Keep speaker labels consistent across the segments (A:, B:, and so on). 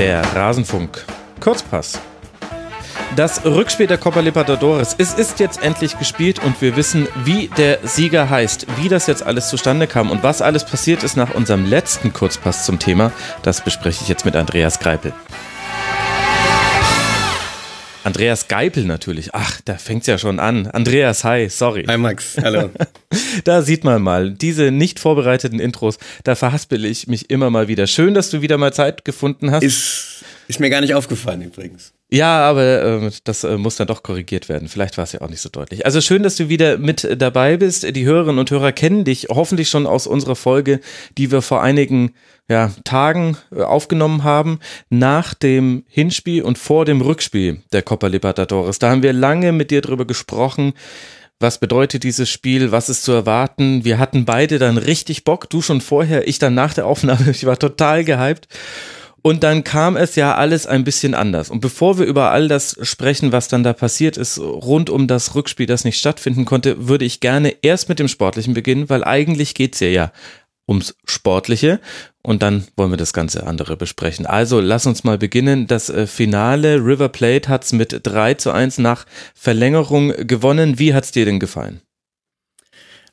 A: Der Rasenfunk. Kurzpass. Das Rückspiel der Copa Libertadores. Es ist jetzt endlich gespielt und wir wissen, wie der Sieger heißt, wie das jetzt alles zustande kam und was alles passiert ist nach unserem letzten Kurzpass zum Thema. Das bespreche ich jetzt mit Andreas Greipel. Andreas Geipel natürlich. Ach, da fängt es ja schon an. Andreas, hi, sorry.
B: Hi Max, hallo.
A: da sieht man mal, diese nicht vorbereiteten Intros, da verhaspel ich mich immer mal wieder. Schön, dass du wieder mal Zeit gefunden hast.
B: Ist, ist mir gar nicht aufgefallen übrigens.
A: Ja, aber äh, das äh, muss dann doch korrigiert werden. Vielleicht war es ja auch nicht so deutlich. Also schön, dass du wieder mit dabei bist. Die Hörerinnen und Hörer kennen dich hoffentlich schon aus unserer Folge, die wir vor einigen ja, Tagen äh, aufgenommen haben, nach dem Hinspiel und vor dem Rückspiel der Copa Libertadores. Da haben wir lange mit dir drüber gesprochen. Was bedeutet dieses Spiel? Was ist zu erwarten? Wir hatten beide dann richtig Bock. Du schon vorher, ich dann nach der Aufnahme. Ich war total gehypt. Und dann kam es ja alles ein bisschen anders. Und bevor wir über all das sprechen, was dann da passiert ist, rund um das Rückspiel, das nicht stattfinden konnte, würde ich gerne erst mit dem Sportlichen beginnen, weil eigentlich geht's ja ja ums Sportliche. Und dann wollen wir das ganze andere besprechen. Also lass uns mal beginnen. Das äh, Finale River Plate hat's mit 3 zu 1 nach Verlängerung gewonnen. Wie hat's dir denn gefallen?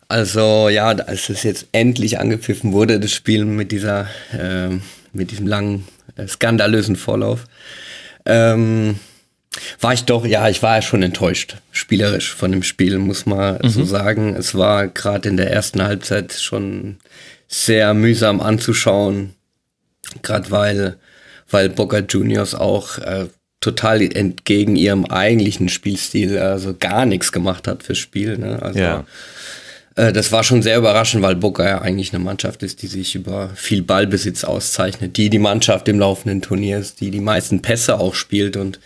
B: Also ja, als es jetzt endlich angepfiffen wurde, das Spiel mit dieser, äh, mit diesem langen skandalösen Vorlauf, ähm, war ich doch, ja, ich war ja schon enttäuscht, spielerisch von dem Spiel, muss man mhm. so sagen. Es war gerade in der ersten Halbzeit schon sehr mühsam anzuschauen, gerade weil, weil Boca Juniors auch äh, total entgegen ihrem eigentlichen Spielstil also gar nichts gemacht hat fürs Spiel. Ne? Also ja. Äh, das war schon sehr überraschend, weil Boca ja eigentlich eine Mannschaft ist, die sich über viel Ballbesitz auszeichnet, die die Mannschaft im laufenden Turnier ist, die die meisten Pässe auch spielt und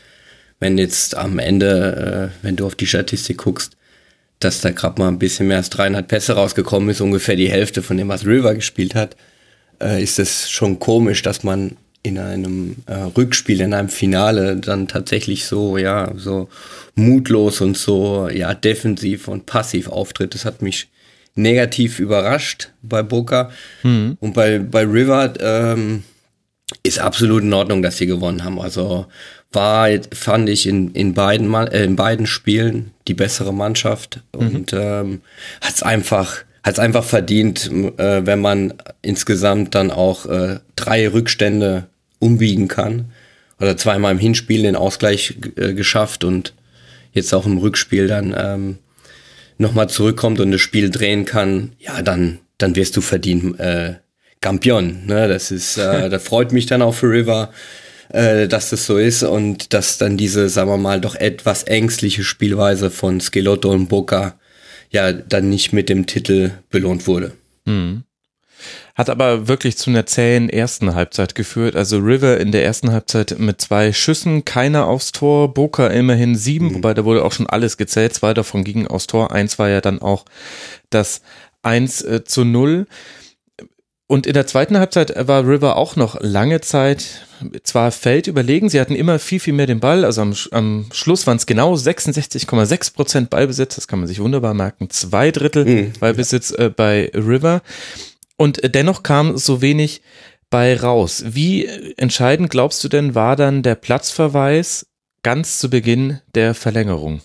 B: wenn jetzt am Ende, äh, wenn du auf die Statistik guckst, dass da gerade mal ein bisschen mehr als 300 Pässe rausgekommen ist, ungefähr die Hälfte von dem, was River gespielt hat, äh, ist es schon komisch, dass man in einem Rückspiel, in einem Finale dann tatsächlich so, ja, so mutlos und so, ja, defensiv und passiv auftritt. Das hat mich negativ überrascht bei Boca. Mhm. Und bei, bei River ähm, ist absolut in Ordnung, dass sie gewonnen haben. Also war, fand ich in, in, beiden, äh, in beiden Spielen die bessere Mannschaft mhm. und ähm, hat es einfach, hat's einfach verdient, äh, wenn man insgesamt dann auch äh, drei Rückstände umbiegen kann. Oder zweimal im Hinspiel den Ausgleich äh, geschafft und jetzt auch im Rückspiel dann ähm, nochmal zurückkommt und das Spiel drehen kann, ja, dann, dann wirst du verdient äh, Campion. Ne? Das ist, äh, da freut mich dann auch für River, äh, dass das so ist und dass dann diese, sagen wir mal, doch etwas ängstliche Spielweise von Skelotto und Boca ja dann nicht mit dem Titel belohnt wurde. Mhm.
A: Hat aber wirklich zu einer zähen ersten Halbzeit geführt. Also River in der ersten Halbzeit mit zwei Schüssen, keiner aufs Tor, Boca immerhin sieben, mhm. wobei da wurde auch schon alles gezählt. Zwei davon gingen aufs Tor. Eins war ja dann auch das 1 äh, zu 0. Und in der zweiten Halbzeit war River auch noch lange Zeit zwar Feld überlegen, sie hatten immer viel, viel mehr den Ball, also am, am Schluss waren es genau 66,6 Prozent Ballbesitz, das kann man sich wunderbar merken, zwei Drittel mhm. Ballbesitz äh, bei River und dennoch kam so wenig bei raus. Wie entscheidend glaubst du denn war dann der Platzverweis ganz zu Beginn der Verlängerung?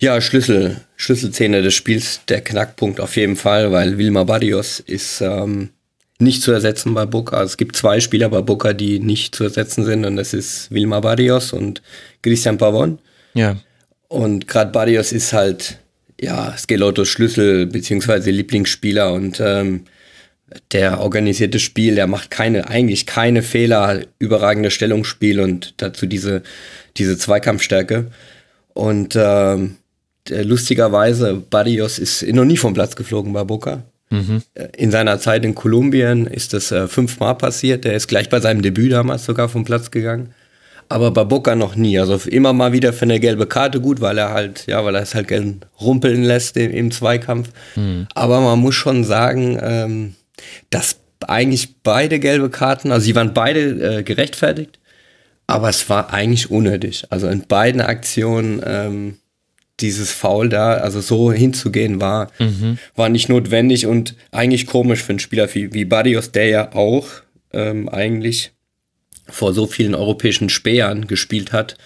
B: Ja, Schlüssel, Schlüsselszene des Spiels, der Knackpunkt auf jeden Fall, weil Wilma Barrios ist ähm, nicht zu ersetzen bei Boca. Es gibt zwei Spieler bei Boca, die nicht zu ersetzen sind und das ist Wilma Barrios und Christian Pavon.
A: Ja.
B: Und gerade Barrios ist halt, ja, Skelottos Schlüssel beziehungsweise Lieblingsspieler und ähm, der organisierte Spiel, der macht keine, eigentlich keine Fehler, überragende Stellungsspiel und dazu diese, diese Zweikampfstärke. Und ähm, lustigerweise, Barrios ist noch nie vom Platz geflogen bei Boca. Mhm. In seiner Zeit in Kolumbien ist das äh, fünfmal passiert. Er ist gleich bei seinem Debüt damals sogar vom Platz gegangen. Aber bei Boca noch nie. Also immer mal wieder für eine gelbe Karte gut, weil er halt, ja, weil er es halt gern rumpeln lässt im, im Zweikampf. Mhm. Aber man muss schon sagen, ähm, dass eigentlich beide gelbe Karten, also sie waren beide äh, gerechtfertigt, aber es war eigentlich unnötig. Also in beiden Aktionen ähm, dieses Foul da, also so hinzugehen, war, mhm. war nicht notwendig und eigentlich komisch für einen Spieler wie, wie Barrios, der ja auch ähm, eigentlich vor so vielen europäischen Spähern gespielt hat,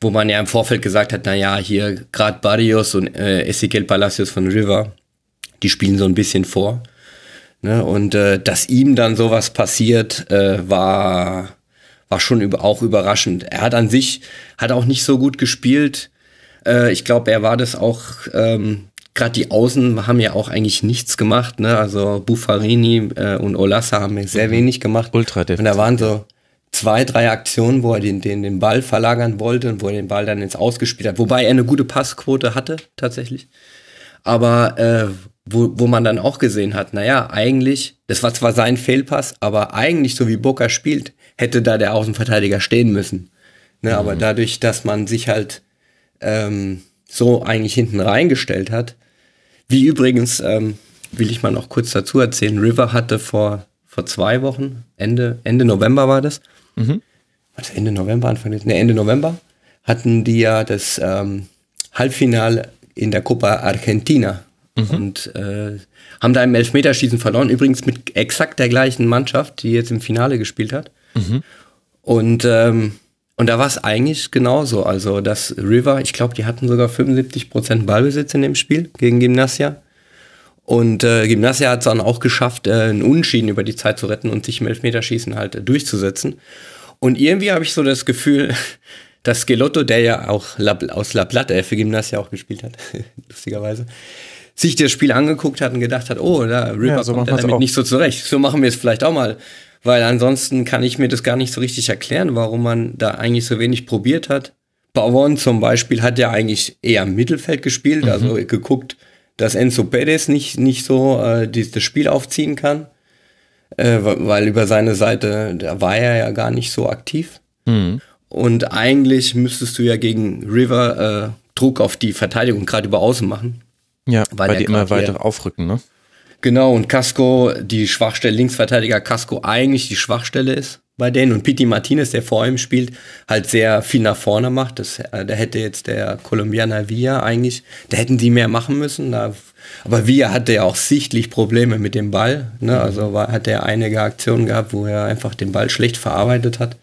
B: wo man ja im Vorfeld gesagt hat, na ja, hier gerade Barrios und äh, Ezequiel Palacios von River, die spielen so ein bisschen vor. Ne? Und äh, dass ihm dann sowas passiert, äh, war, war schon über, auch überraschend. Er hat an sich, hat auch nicht so gut gespielt. Äh, ich glaube, er war das auch, ähm, gerade die Außen haben ja auch eigentlich nichts gemacht. Ne? Also Buffarini äh, und Olassa haben ja sehr mhm. wenig gemacht.
A: Ultra
B: Und da waren so zwei, drei Aktionen, wo er den, den, den Ball verlagern wollte und wo er den Ball dann ins Ausgespielt hat. Wobei er eine gute Passquote hatte, tatsächlich. Aber äh, wo, wo man dann auch gesehen hat, naja, eigentlich, das war zwar sein Fehlpass, aber eigentlich, so wie Boca spielt, hätte da der Außenverteidiger stehen müssen. Ne, mhm. Aber dadurch, dass man sich halt ähm, so eigentlich hinten reingestellt hat, wie übrigens, ähm, will ich mal noch kurz dazu erzählen, River hatte vor, vor zwei Wochen, Ende, Ende November war das, mhm. was, Ende November, Anfang ne, Ende November, hatten die ja das ähm, Halbfinale in der Copa Argentina mhm. und äh, haben da im Elfmeterschießen verloren. Übrigens mit exakt der gleichen Mannschaft, die jetzt im Finale gespielt hat. Mhm. Und, ähm, und da war es eigentlich genauso. Also das River, ich glaube, die hatten sogar 75% Ballbesitz in dem Spiel gegen Gymnasia. Und äh, Gymnasia hat es dann auch geschafft, äh, einen Unschieden über die Zeit zu retten und sich im Elfmeterschießen halt äh, durchzusetzen. Und irgendwie habe ich so das Gefühl, dass Gelotto, der ja auch aus La Plata für Gymnasia auch gespielt hat, lustigerweise, sich das Spiel angeguckt hat und gedacht hat, oh, da Ripper ja, so kommt damit auch. nicht so zurecht. So machen wir es vielleicht auch mal. Weil ansonsten kann ich mir das gar nicht so richtig erklären, warum man da eigentlich so wenig probiert hat. Bauern zum Beispiel hat ja eigentlich eher im Mittelfeld gespielt, mhm. also geguckt, dass Enzo Perez nicht, nicht so äh, das Spiel aufziehen kann. Äh, weil über seine Seite, da war er ja gar nicht so aktiv. Mhm. Und eigentlich müsstest du ja gegen River äh, Druck auf die Verteidigung gerade über Außen machen.
A: Ja, weil, weil die immer weiter aufrücken, ne?
B: Genau, und Casco, die Schwachstelle, Linksverteidiger Casco eigentlich die Schwachstelle ist bei denen. Und Piti Martinez, der vor ihm spielt, halt sehr viel nach vorne macht. Das, äh, da hätte jetzt der Colombianer Villa eigentlich, da hätten die mehr machen müssen. Da, aber Villa hatte ja auch sichtlich Probleme mit dem Ball. Ne? Also war, hat er einige Aktionen gehabt, wo er einfach den Ball schlecht verarbeitet hat.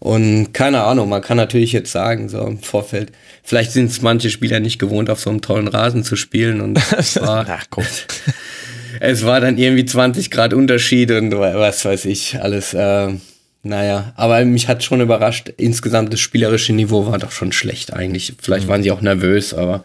B: Und keine Ahnung, man kann natürlich jetzt sagen, so im Vorfeld, vielleicht sind es manche Spieler nicht gewohnt, auf so einem tollen Rasen zu spielen. Und es war, Ach, es war dann irgendwie 20 Grad Unterschied und was weiß ich, alles. Äh, naja, aber mich hat schon überrascht, insgesamt das spielerische Niveau war doch schon schlecht eigentlich. Vielleicht mhm. waren sie auch nervös, aber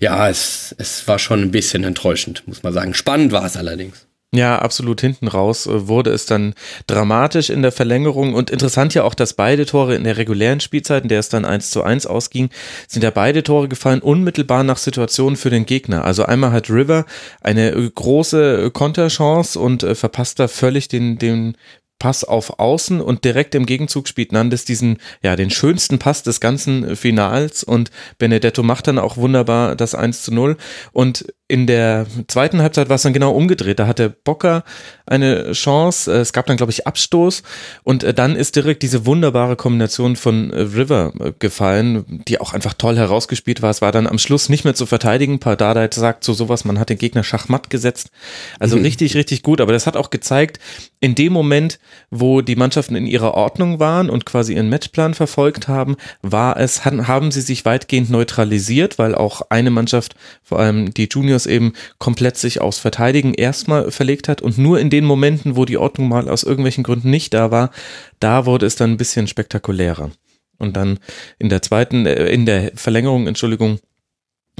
B: ja, es, es war schon ein bisschen enttäuschend, muss man sagen. Spannend war es allerdings.
A: Ja, absolut. Hinten raus äh, wurde es dann dramatisch in der Verlängerung und interessant ja auch, dass beide Tore in der regulären Spielzeit, in der es dann eins zu eins ausging, sind ja beide Tore gefallen unmittelbar nach Situationen für den Gegner. Also einmal hat River eine äh, große äh, Konterchance und verpasst da völlig den, den Pass auf Außen und direkt im Gegenzug spielt Nandes diesen, ja, den schönsten Pass des ganzen Finals und Benedetto macht dann auch wunderbar das 1 zu 0 und in der zweiten Halbzeit war es dann genau umgedreht. Da hatte Bocker eine Chance. Es gab dann, glaube ich, Abstoß. Und äh, dann ist direkt diese wunderbare Kombination von äh, River äh, gefallen, die auch einfach toll herausgespielt war. Es war dann am Schluss nicht mehr zu verteidigen. Pardada sagt so sowas, man hat den Gegner schachmatt gesetzt. Also mhm. richtig, richtig gut. Aber das hat auch gezeigt, in dem Moment, wo die Mannschaften in ihrer Ordnung waren und quasi ihren Matchplan verfolgt haben, war es, haben sie sich weitgehend neutralisiert, weil auch eine Mannschaft, vor allem die Junior Juniors eben komplett sich aufs Verteidigen erstmal verlegt hat und nur in den Momenten, wo die Ordnung mal aus irgendwelchen Gründen nicht da war, da wurde es dann ein bisschen spektakulärer. Und dann in der zweiten, äh, in der Verlängerung, Entschuldigung,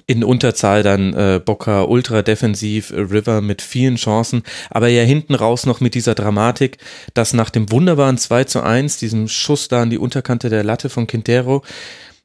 A: in Unterzahl dann äh, Boca ultra defensiv, äh, River mit vielen Chancen, aber ja hinten raus noch mit dieser Dramatik, dass nach dem wunderbaren 2 zu 1, diesem Schuss da an die Unterkante der Latte von Quintero,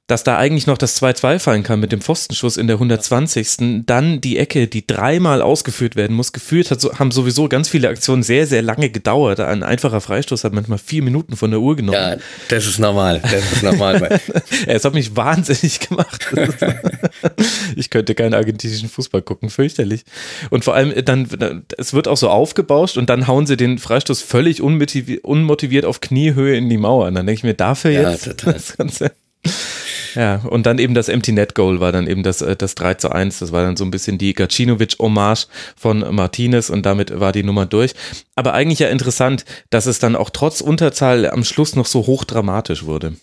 A: dass da eigentlich noch das 2-2 fallen kann mit dem Pfostenschuss in der 120. Dann die Ecke, die dreimal ausgeführt werden muss. Geführt hat, haben sowieso ganz viele Aktionen sehr, sehr lange gedauert. Ein einfacher Freistoß hat manchmal vier Minuten von der Uhr genommen. Ja,
B: das ist normal. Das ist normal.
A: es hat mich wahnsinnig gemacht. ich könnte keinen argentinischen Fußball gucken, fürchterlich. Und vor allem dann, es wird auch so aufgebauscht und dann hauen sie den Freistoß völlig unmotiviert, unmotiviert auf Kniehöhe in die Mauer. Und dann denke ich mir, dafür ja, jetzt total. das Ganze Ja, und dann eben das Empty Net Goal war dann eben das, äh, das 3 zu 1. Das war dann so ein bisschen die Gacinovic-Hommage von Martinez und damit war die Nummer durch. Aber eigentlich ja interessant, dass es dann auch trotz Unterzahl am Schluss noch so hochdramatisch wurde.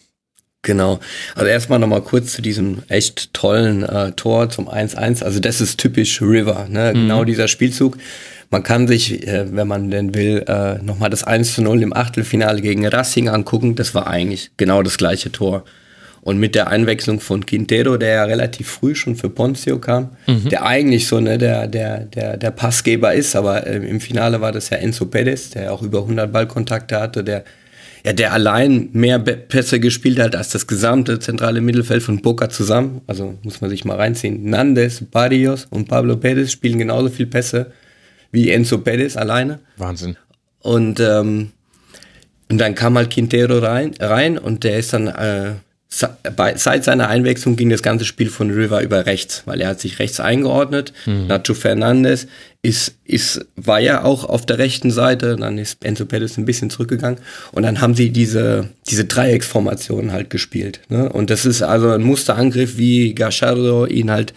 B: Genau. Also erstmal nochmal kurz zu diesem echt tollen äh, Tor zum 1-1. Also das ist typisch River, ne? Mhm. Genau dieser Spielzug. Man kann sich, äh, wenn man denn will, äh, nochmal das 1 0 im Achtelfinale gegen Racing angucken. Das war eigentlich genau das gleiche Tor. Und mit der Einwechslung von Quintero, der ja relativ früh schon für Ponzio kam, mhm. der eigentlich so ne, der, der, der, der Passgeber ist, aber äh, im Finale war das ja Enzo Perez, der auch über 100 Ballkontakte hatte, der ja, der allein mehr Pässe gespielt hat als das gesamte zentrale Mittelfeld von Boca zusammen. Also muss man sich mal reinziehen. Nandes, Barrios und Pablo Pérez spielen genauso viel Pässe wie Enzo Pérez alleine.
A: Wahnsinn.
B: Und, ähm, und dann kam halt Quintero rein, rein und der ist dann äh, seit seiner Einwechslung ging das ganze Spiel von River über rechts, weil er hat sich rechts eingeordnet. Mhm. Nacho Fernandes ist, ist, war ja auch auf der rechten Seite, dann ist Enzo Perez ein bisschen zurückgegangen und dann haben sie diese, diese Dreiecksformation halt gespielt. Ne? Und das ist also ein Musterangriff, wie Gachardo ihn halt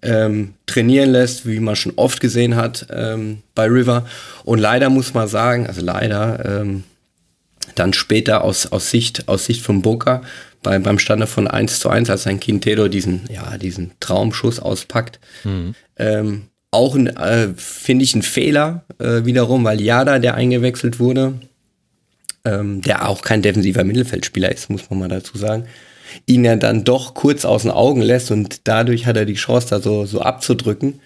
B: ähm, trainieren lässt, wie man schon oft gesehen hat ähm, bei River. Und leider muss man sagen, also leider, ähm, dann später aus, aus Sicht, aus Sicht von Boca bei, beim Stande von 1 zu 1, als ein Quintero diesen, ja, diesen Traumschuss auspackt. Mhm. Ähm, auch, äh, finde ich, ein Fehler äh, wiederum, weil Jada, der eingewechselt wurde, ähm, der auch kein defensiver Mittelfeldspieler ist, muss man mal dazu sagen, ihn ja dann doch kurz aus den Augen lässt und dadurch hat er die Chance, da so, so abzudrücken.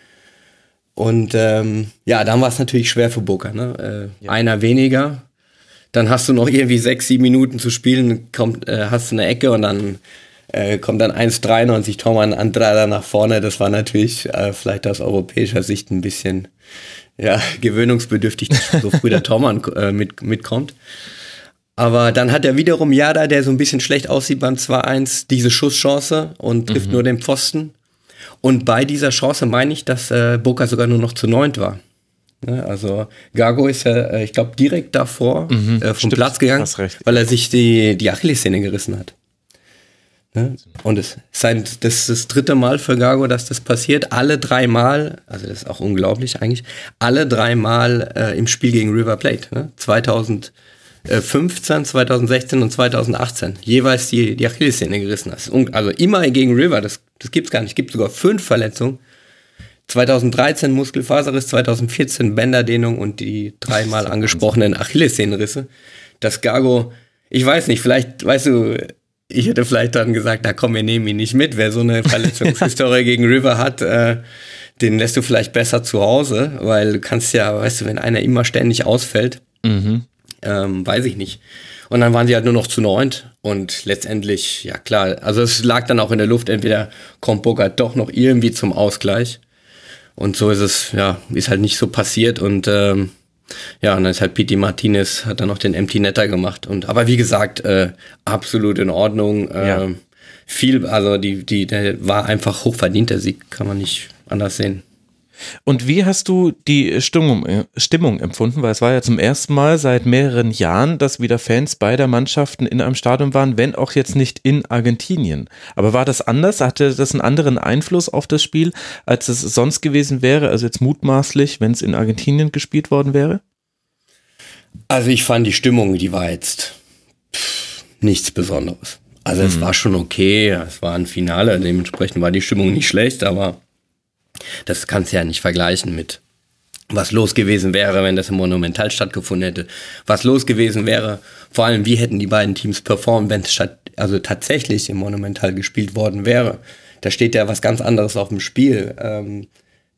B: Und ähm, ja, dann war es natürlich schwer für Boca. Ne? Äh, ja. Einer weniger, dann hast du noch irgendwie sechs, sieben Minuten zu spielen, kommt, äh, hast du eine Ecke und dann äh, kommt dann 1,93 Tormann Andrada nach vorne. Das war natürlich äh, vielleicht aus europäischer Sicht ein bisschen ja, gewöhnungsbedürftig, dass so früh der Tormann äh, mit, mitkommt. Aber dann hat er wiederum Jada, der so ein bisschen schlecht aussieht beim 2-1, diese Schusschance und trifft mhm. nur den Pfosten. Und bei dieser Chance meine ich, dass äh, Boca sogar nur noch zu neunt war. Ne, also Gago ist ja, äh, ich glaube, direkt davor mhm, äh, vom stimmt, Platz gegangen, weil er sich die, die Achillessehne gerissen hat. Ne? Und es sein, das ist das dritte Mal für Gago, dass das passiert. Alle drei Mal, also das ist auch unglaublich eigentlich, alle drei Mal äh, im Spiel gegen River Plate. Ne? 2015, 2016 und 2018. Jeweils die, die Achillessehne gerissen. Also immer gegen River, das, das gibt's gar nicht. Es gibt sogar fünf Verletzungen 2013 Muskelfaserriss, 2014 Bänderdehnung und die dreimal angesprochenen Achillessehnenrisse. Das Gago, ich weiß nicht, vielleicht, weißt du, ich hätte vielleicht dann gesagt, na komm, wir nehmen ihn nicht mit. Wer so eine Verletzungshistorie gegen River hat, äh, den lässt du vielleicht besser zu Hause, weil du kannst ja, weißt du, wenn einer immer ständig ausfällt, mhm. ähm, weiß ich nicht. Und dann waren sie halt nur noch zu neunt und letztendlich, ja klar, also es lag dann auch in der Luft, entweder kommt Bogart doch noch irgendwie zum Ausgleich und so ist es, ja, ist halt nicht so passiert und ähm, ja, und dann ist halt Pete Martinez, hat dann noch den Empty Netter gemacht. Und aber wie gesagt, äh, absolut in Ordnung. Äh, ja. Viel, also die, die, der war einfach hochverdient, der Sieg, kann man nicht anders sehen.
A: Und wie hast du die Stimmung, äh, Stimmung empfunden? Weil es war ja zum ersten Mal seit mehreren Jahren, dass wieder Fans beider Mannschaften in einem Stadion waren, wenn auch jetzt nicht in Argentinien. Aber war das anders? Hatte das einen anderen Einfluss auf das Spiel, als es sonst gewesen wäre? Also jetzt mutmaßlich, wenn es in Argentinien gespielt worden wäre?
B: Also ich fand die Stimmung, die war jetzt pff, nichts Besonderes. Also es mhm. war schon okay, es war ein Finale, dementsprechend war die Stimmung nicht schlecht, aber das kannst du ja nicht vergleichen mit was los gewesen wäre, wenn das im Monumental stattgefunden hätte. Was los gewesen wäre, vor allem wie hätten die beiden Teams performt, wenn es also tatsächlich im Monumental gespielt worden wäre. Da steht ja was ganz anderes auf dem Spiel. Ähm,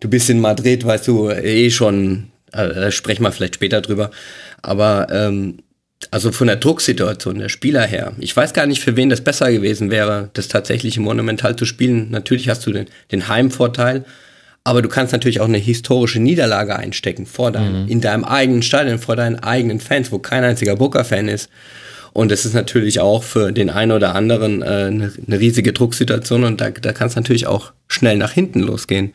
B: du bist in Madrid, weißt du, eh schon, äh, da sprechen wir vielleicht später drüber. Aber ähm, also von der Drucksituation der Spieler her, ich weiß gar nicht, für wen das besser gewesen wäre, das tatsächlich im Monumental zu spielen. Natürlich hast du den, den Heimvorteil, aber du kannst natürlich auch eine historische Niederlage einstecken vor deinem, mhm. in deinem eigenen Stadion, vor deinen eigenen Fans, wo kein einziger Booker-Fan ist. Und das ist natürlich auch für den einen oder anderen äh, eine, eine, riesige Drucksituation und da, da kann es natürlich auch schnell nach hinten losgehen.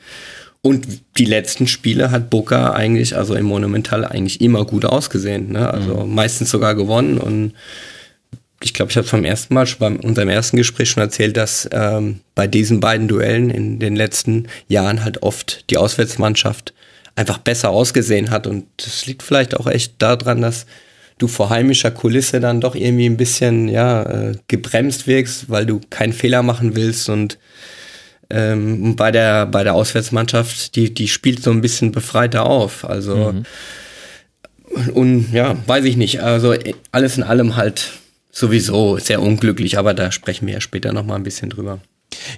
B: Und die letzten Spiele hat Boca eigentlich, also im Monumental, eigentlich immer gut ausgesehen. Ne? Also mhm. meistens sogar gewonnen und ich glaube, ich habe es beim ersten Mal, schon bei unserem ersten Gespräch schon erzählt, dass ähm, bei diesen beiden Duellen in den letzten Jahren halt oft die Auswärtsmannschaft einfach besser ausgesehen hat. Und das liegt vielleicht auch echt daran, dass du vor heimischer Kulisse dann doch irgendwie ein bisschen ja, äh, gebremst wirkst, weil du keinen Fehler machen willst und ähm, bei der bei der Auswärtsmannschaft, die die spielt so ein bisschen befreiter auf. Also mhm. und ja, weiß ich nicht. Also alles in allem halt sowieso sehr unglücklich, aber da sprechen wir ja später noch mal ein bisschen drüber.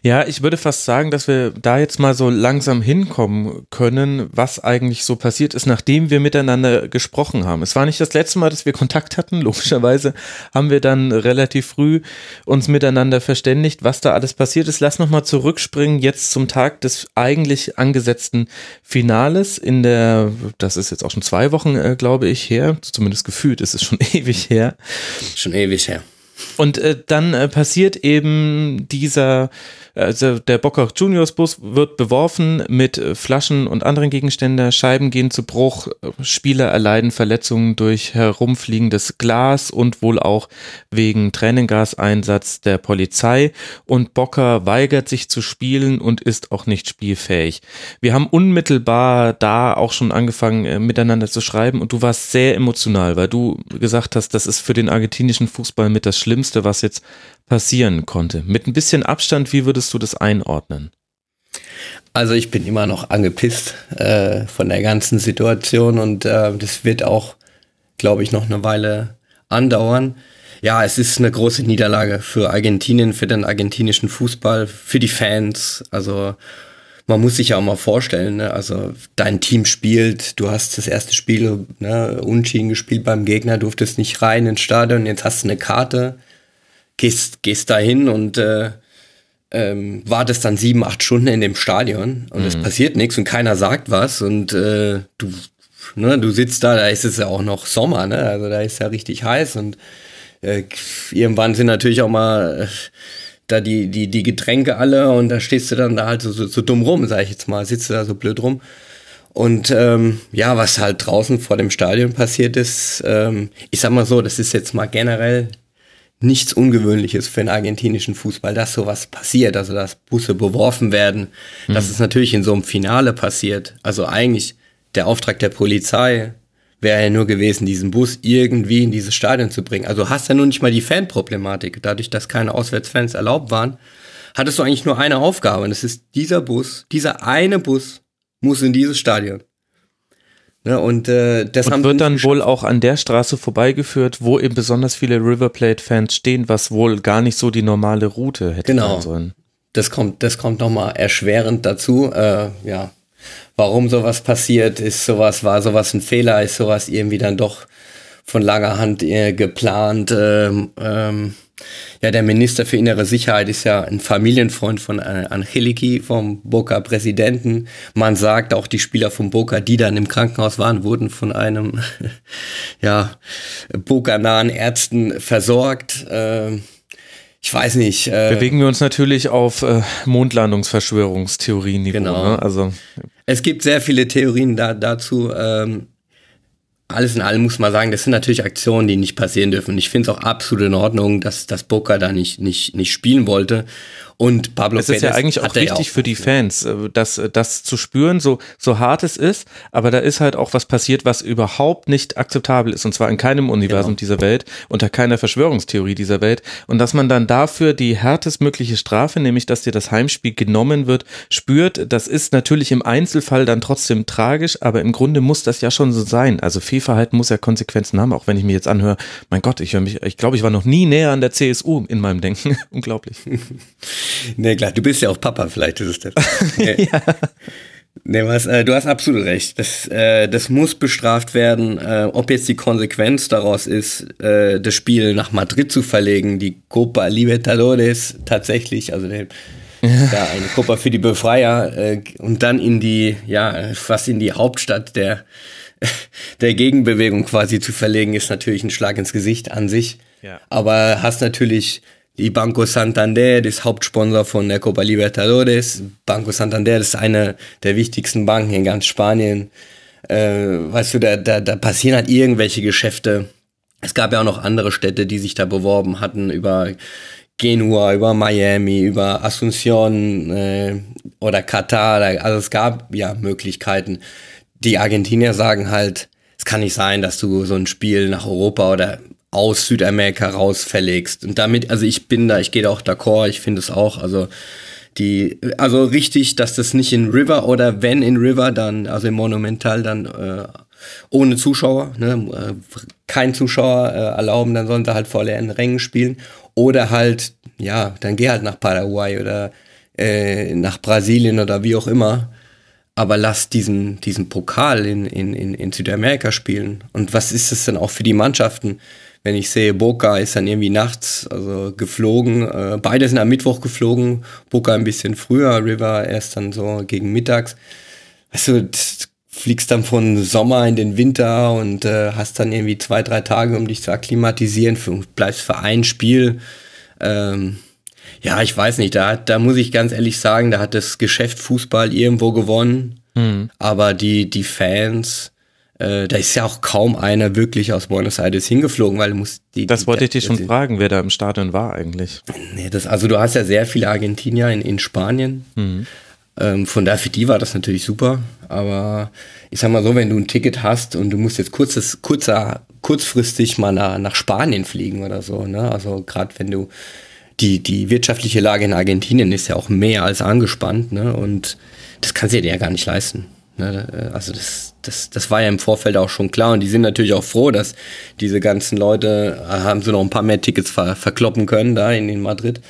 A: Ja, ich würde fast sagen, dass wir da jetzt mal so langsam hinkommen können, was eigentlich so passiert ist, nachdem wir miteinander gesprochen haben. Es war nicht das letzte Mal, dass wir Kontakt hatten. Logischerweise haben wir dann relativ früh uns miteinander verständigt, was da alles passiert ist. Lass noch mal zurückspringen jetzt zum Tag des eigentlich angesetzten Finales in der, das ist jetzt auch schon zwei Wochen, äh, glaube ich, her. Zumindest gefühlt ist es schon ewig her.
B: Schon ewig her.
A: Und äh, dann äh, passiert eben dieser also der Bockach Juniors Bus wird beworfen mit Flaschen und anderen Gegenständen, Scheiben gehen zu Bruch, Spieler erleiden Verletzungen durch herumfliegendes Glas und wohl auch wegen Tränengaseinsatz der Polizei. Und Bocker weigert sich zu spielen und ist auch nicht spielfähig. Wir haben unmittelbar da auch schon angefangen äh, miteinander zu schreiben. Und du warst sehr emotional, weil du gesagt hast, das ist für den argentinischen Fußball mit das Schlimmste, was jetzt passieren konnte. Mit ein bisschen Abstand, wie würdest du das einordnen?
B: Also ich bin immer noch angepisst äh, von der ganzen Situation und äh, das wird auch, glaube ich, noch eine Weile andauern. Ja, es ist eine große Niederlage für Argentinien, für den argentinischen Fußball, für die Fans. Also man muss sich ja auch mal vorstellen, ne? also dein Team spielt, du hast das erste Spiel ne, unschieden gespielt beim Gegner, durftest nicht rein ins Stadion, jetzt hast du eine Karte gehst, gehst da hin und äh, ähm, wartest dann sieben, acht Stunden in dem Stadion und mhm. es passiert nichts und keiner sagt was und äh, du, ne, du sitzt da, da ist es ja auch noch Sommer, ne? Also da ist ja richtig heiß und äh, irgendwann sind natürlich auch mal äh, da die, die, die Getränke alle und da stehst du dann da halt so, so, so dumm rum, sag ich jetzt mal, sitzt du da so blöd rum. Und ähm, ja, was halt draußen vor dem Stadion passiert ist, ähm, ich sag mal so, das ist jetzt mal generell nichts Ungewöhnliches für den argentinischen Fußball, dass sowas passiert, also dass Busse beworfen werden, mhm. dass es natürlich in so einem Finale passiert. Also eigentlich der Auftrag der Polizei wäre ja nur gewesen, diesen Bus irgendwie in dieses Stadion zu bringen. Also hast ja nur nicht mal die Fanproblematik. Dadurch, dass keine Auswärtsfans erlaubt waren, hattest du eigentlich nur eine Aufgabe. Und das ist dieser Bus, dieser eine Bus muss in dieses Stadion.
A: Ne, und äh, das und wird dann wohl auch an der Straße vorbeigeführt, wo eben besonders viele River Plate-Fans stehen, was wohl gar nicht so die normale Route hätte
B: genau. sein sollen. Das kommt, das kommt nochmal erschwerend dazu. Äh, ja, warum sowas passiert, ist sowas, war sowas ein Fehler, ist sowas irgendwie dann doch von langer Hand äh, geplant. Ähm, ähm, ja, der Minister für innere Sicherheit ist ja ein Familienfreund von Angeliki, vom Boca-Präsidenten. Man sagt, auch die Spieler von Boca, die dann im Krankenhaus waren, wurden von einem, ja, Boca-nahen Ärzten versorgt. Äh, ich weiß nicht.
A: Äh, Bewegen wir uns natürlich auf äh, Mondlandungsverschwörungstheorien.
B: Genau. Ne? Also es gibt sehr viele Theorien da, dazu. Ähm, alles in allem muss man sagen, das sind natürlich Aktionen, die nicht passieren dürfen. Ich finde es auch absolut in Ordnung, dass, dass Boca da nicht, nicht, nicht spielen wollte. Und Pablo
A: Es ist ja eigentlich auch wichtig ja für die Fans, äh, das, äh, das zu spüren, so, so hart es ist, aber da ist halt auch was passiert, was überhaupt nicht akzeptabel ist, und zwar in keinem Universum genau. dieser Welt, unter keiner Verschwörungstheorie dieser Welt. Und dass man dann dafür die härtestmögliche Strafe, nämlich dass dir das Heimspiel genommen wird, spürt, das ist natürlich im Einzelfall dann trotzdem tragisch, aber im Grunde muss das ja schon so sein. Also Fehlverhalten muss ja Konsequenzen haben, auch wenn ich mir jetzt anhöre, mein Gott, ich höre mich, ich glaube, ich war noch nie näher an der CSU in meinem Denken. Unglaublich.
B: nee, klar, du bist ja auch Papa, vielleicht ist es das. Nee. ja. Nee, was, äh, du hast absolut recht. Das, äh, das muss bestraft werden. Äh, ob jetzt die Konsequenz daraus ist, äh, das Spiel nach Madrid zu verlegen, die Copa Libertadores tatsächlich, also den, ja, eine Copa für die Befreier äh, und dann in die, ja, fast in die Hauptstadt der, der Gegenbewegung quasi zu verlegen, ist natürlich ein Schlag ins Gesicht an sich. Ja. Aber hast natürlich die Banco Santander ist Hauptsponsor von der Copa Libertadores. Banco Santander ist eine der wichtigsten Banken in ganz Spanien. Äh, weißt du, da, da, da passieren halt irgendwelche Geschäfte. es gab ja auch noch andere Städte, die sich da beworben hatten über Genua, über Miami, über Asunción äh, oder Katar. Also es gab ja Möglichkeiten. Die Argentinier sagen halt, es kann nicht sein, dass du so ein Spiel nach Europa oder aus Südamerika raus verlegst. Und damit, also ich bin da, ich gehe da auch d'accord, ich finde es auch, also die, also richtig, dass das nicht in River oder wenn in River, dann, also im Monumental, dann äh, ohne Zuschauer, ne, äh, kein Zuschauer äh, erlauben, dann sollen sie halt vor leeren Rängen spielen. Oder halt, ja, dann geh halt nach Paraguay oder äh, nach Brasilien oder wie auch immer. Aber lass diesen, diesen Pokal in, in, in, Südamerika spielen. Und was ist es denn auch für die Mannschaften? Wenn ich sehe, Boca ist dann irgendwie nachts also geflogen. Äh, beide sind am Mittwoch geflogen, Boca ein bisschen früher, River erst dann so gegen mittags. Weißt du, fliegst dann von Sommer in den Winter und äh, hast dann irgendwie zwei, drei Tage, um dich zu akklimatisieren, für, bleibst für ein Spiel. Ähm, ja, ich weiß nicht, da, da muss ich ganz ehrlich sagen, da hat das Geschäft Fußball irgendwo gewonnen, mhm. aber die, die Fans, äh, da ist ja auch kaum einer wirklich aus Buenos Aires hingeflogen, weil muss die.
A: Das
B: die,
A: wollte ich dich schon fragen, wer da im Stadion war eigentlich.
B: Nee, das, also du hast ja sehr viele Argentinier in, in Spanien. Mhm. Ähm, von daher für die war das natürlich super. Aber ich sag mal so, wenn du ein Ticket hast und du musst jetzt kurzes, kurzer, kurzfristig mal nach, nach Spanien fliegen oder so, ne? Also gerade wenn du die, die wirtschaftliche Lage in Argentinien ist ja auch mehr als angespannt, ne? Und das kannst du dir ja gar nicht leisten. Ne? Also das, das, das war ja im Vorfeld auch schon klar und die sind natürlich auch froh, dass diese ganzen Leute äh, haben sie noch ein paar mehr Tickets ver, verkloppen können da in, in Madrid.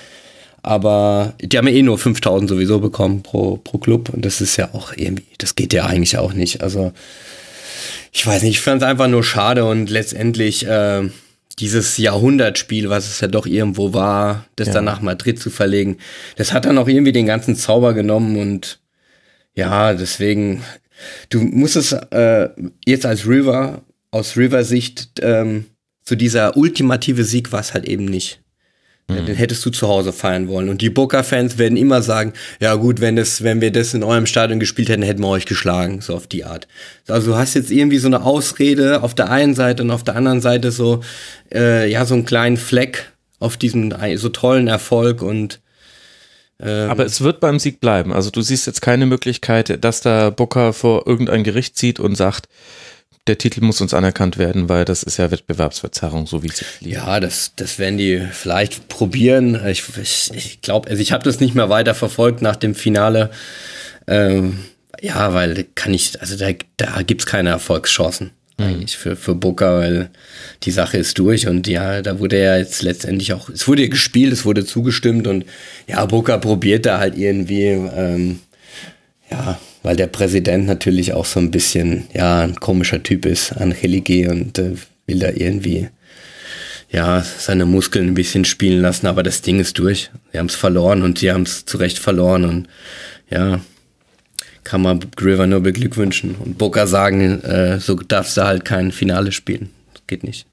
B: Aber die haben ja eh nur 5000 sowieso bekommen pro, pro Club und das ist ja auch irgendwie, das geht ja eigentlich auch nicht. Also ich weiß nicht, ich fand es einfach nur schade und letztendlich äh, dieses Jahrhundertspiel, was es ja doch irgendwo war, das ja. dann nach Madrid zu verlegen, das hat dann auch irgendwie den ganzen Zauber genommen und ja, deswegen, du musst es äh, jetzt als River, aus River-Sicht, ähm, so dieser ultimative Sieg war es halt eben nicht. Mhm. Den hättest du zu Hause feiern wollen. Und die Booker-Fans werden immer sagen, ja gut, wenn das, wenn wir das in eurem Stadion gespielt hätten, hätten wir euch geschlagen, so auf die Art. Also du hast jetzt irgendwie so eine Ausrede auf der einen Seite und auf der anderen Seite so, äh, ja, so einen kleinen Fleck auf diesem so tollen Erfolg und
A: ähm, Aber es wird beim Sieg bleiben. Also du siehst jetzt keine Möglichkeit, dass da Booker vor irgendein Gericht zieht und sagt, der Titel muss uns anerkannt werden, weil das ist ja Wettbewerbsverzerrung, so wie es
B: liegt. Ja, das, das werden die vielleicht probieren. Ich, ich, ich glaube, also ich habe das nicht mehr weiter verfolgt nach dem Finale. Ähm, ja, weil kann ich, also da, da gibt's keine Erfolgschancen. Eigentlich für, für Booker, weil die Sache ist durch und ja, da wurde ja jetzt letztendlich auch, es wurde gespielt, es wurde zugestimmt und ja, Booker probiert da halt irgendwie, ähm, ja, weil der Präsident natürlich auch so ein bisschen, ja, ein komischer Typ ist, Angelike, und äh, will da irgendwie, ja, seine Muskeln ein bisschen spielen lassen, aber das Ding ist durch. Sie haben es verloren und sie haben es zu Recht verloren und ja, kann man River nur beglückwünschen und Booker sagen, äh, so darfst du halt kein Finale spielen. Das geht nicht.